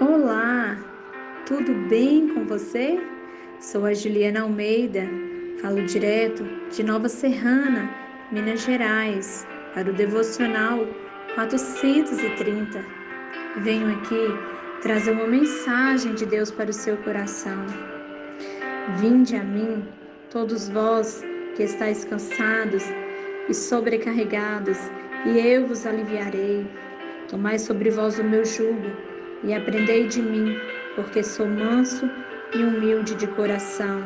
Olá, tudo bem com você? Sou a Juliana Almeida, falo direto de Nova Serrana, Minas Gerais, para o Devocional 430. Venho aqui trazer uma mensagem de Deus para o seu coração. Vinde a mim, todos vós que estáis cansados e sobrecarregados, e eu vos aliviarei. Tomai sobre vós o meu jugo e aprendei de mim, porque sou manso e humilde de coração,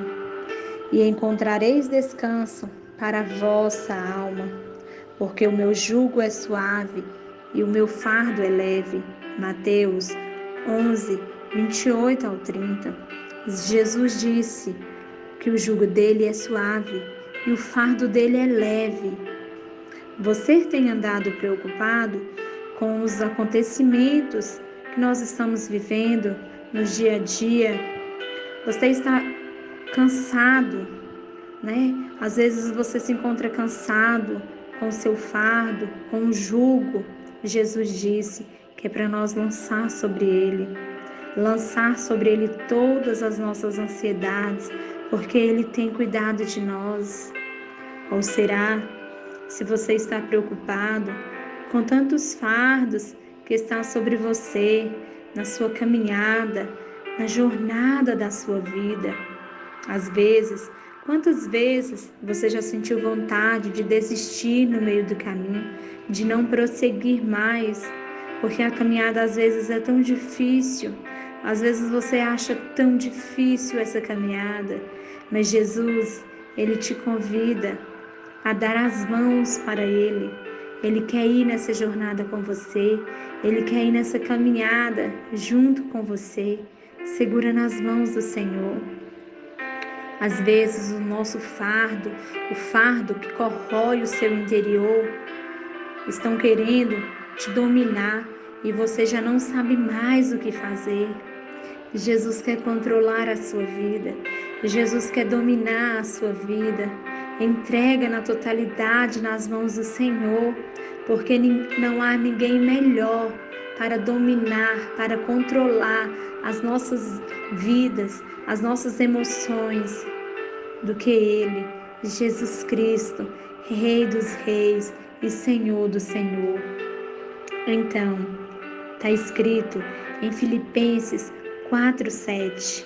e encontrareis descanso para a vossa alma, porque o meu jugo é suave e o meu fardo é leve. Mateus 11, 28 ao 30. Jesus disse que o jugo dele é suave e o fardo dele é leve. Você tem andado preocupado com os acontecimentos que nós estamos vivendo no dia a dia, você está cansado, né? Às vezes você se encontra cansado com o seu fardo, com o jugo. Jesus disse que é para nós lançar sobre ele, lançar sobre ele todas as nossas ansiedades, porque ele tem cuidado de nós. Ou será, se você está preocupado com tantos fardos que está sobre você, na sua caminhada, na jornada da sua vida. Às vezes, quantas vezes você já sentiu vontade de desistir no meio do caminho, de não prosseguir mais, porque a caminhada às vezes é tão difícil, às vezes você acha tão difícil essa caminhada, mas Jesus, ele te convida a dar as mãos para ele ele quer ir nessa jornada com você, ele quer ir nessa caminhada junto com você. Segura nas mãos do Senhor. Às vezes o nosso fardo, o fardo que corrói o seu interior, estão querendo te dominar e você já não sabe mais o que fazer. Jesus quer controlar a sua vida. Jesus quer dominar a sua vida. Entrega na totalidade nas mãos do Senhor, porque não há ninguém melhor para dominar, para controlar as nossas vidas, as nossas emoções do que Ele, Jesus Cristo, Rei dos Reis e Senhor do Senhor. Então, está escrito em Filipenses 4:7,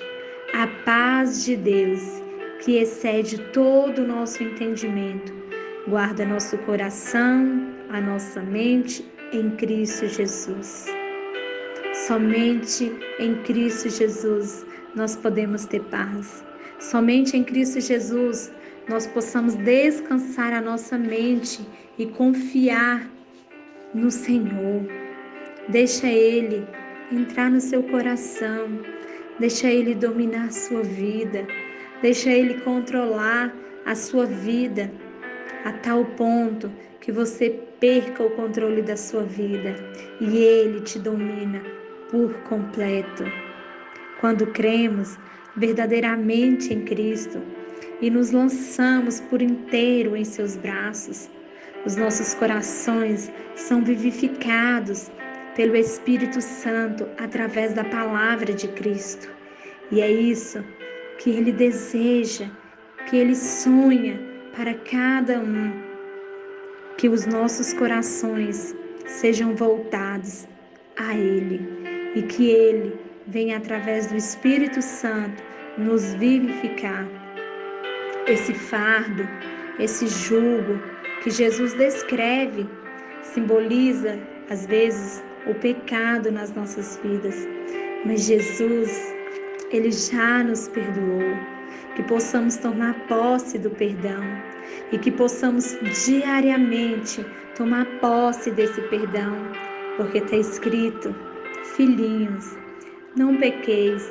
a paz de Deus que excede todo o nosso entendimento. Guarda nosso coração, a nossa mente em Cristo Jesus. Somente em Cristo Jesus nós podemos ter paz. Somente em Cristo Jesus nós possamos descansar a nossa mente e confiar no Senhor. Deixa Ele entrar no seu coração, deixa Ele dominar a sua vida. Deixa Ele controlar a sua vida a tal ponto que você perca o controle da sua vida e Ele te domina por completo. Quando cremos verdadeiramente em Cristo e nos lançamos por inteiro em seus braços, os nossos corações são vivificados pelo Espírito Santo através da palavra de Cristo. E é isso que Ele deseja, que Ele sonha para cada um. Que os nossos corações sejam voltados a Ele e que Ele venha através do Espírito Santo nos vivificar. Esse fardo, esse jugo que Jesus descreve, simboliza às vezes o pecado nas nossas vidas, mas Jesus ele já nos perdoou. Que possamos tomar posse do perdão e que possamos diariamente tomar posse desse perdão, porque está escrito: Filhinhos, não pequeis.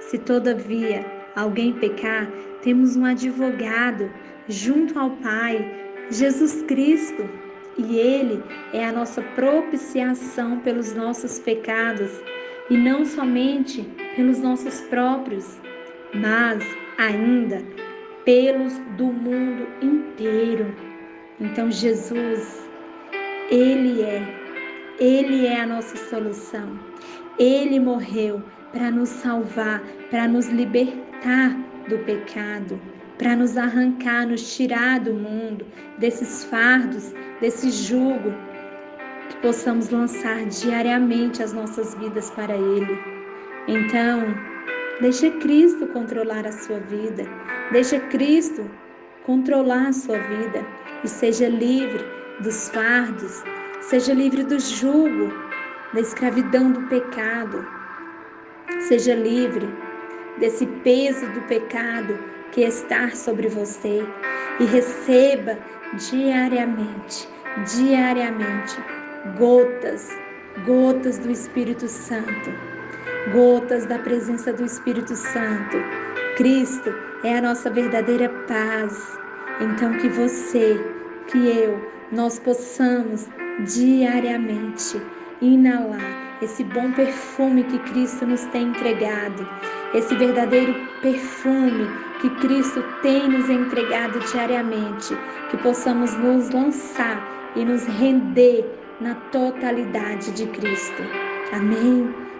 Se todavia alguém pecar, temos um advogado junto ao Pai, Jesus Cristo, e Ele é a nossa propiciação pelos nossos pecados e não somente pelos nossos próprios, mas ainda pelos do mundo inteiro. Então Jesus, ele é, ele é a nossa solução. Ele morreu para nos salvar, para nos libertar do pecado, para nos arrancar, nos tirar do mundo, desses fardos, desse jugo, que possamos lançar diariamente as nossas vidas para Ele. Então, deixe Cristo controlar a sua vida, deixe Cristo controlar a sua vida. E seja livre dos fardos, seja livre do jugo, da escravidão do pecado. Seja livre desse peso do pecado que está sobre você. E receba diariamente, diariamente, gotas, gotas do Espírito Santo, gotas da presença do Espírito Santo. Cristo é a nossa verdadeira paz. Então que você, que eu, nós possamos diariamente inalar esse bom perfume que Cristo nos tem entregado, esse verdadeiro perfume que Cristo tem nos entregado diariamente, que possamos nos lançar e nos render na totalidade de Cristo. Amém.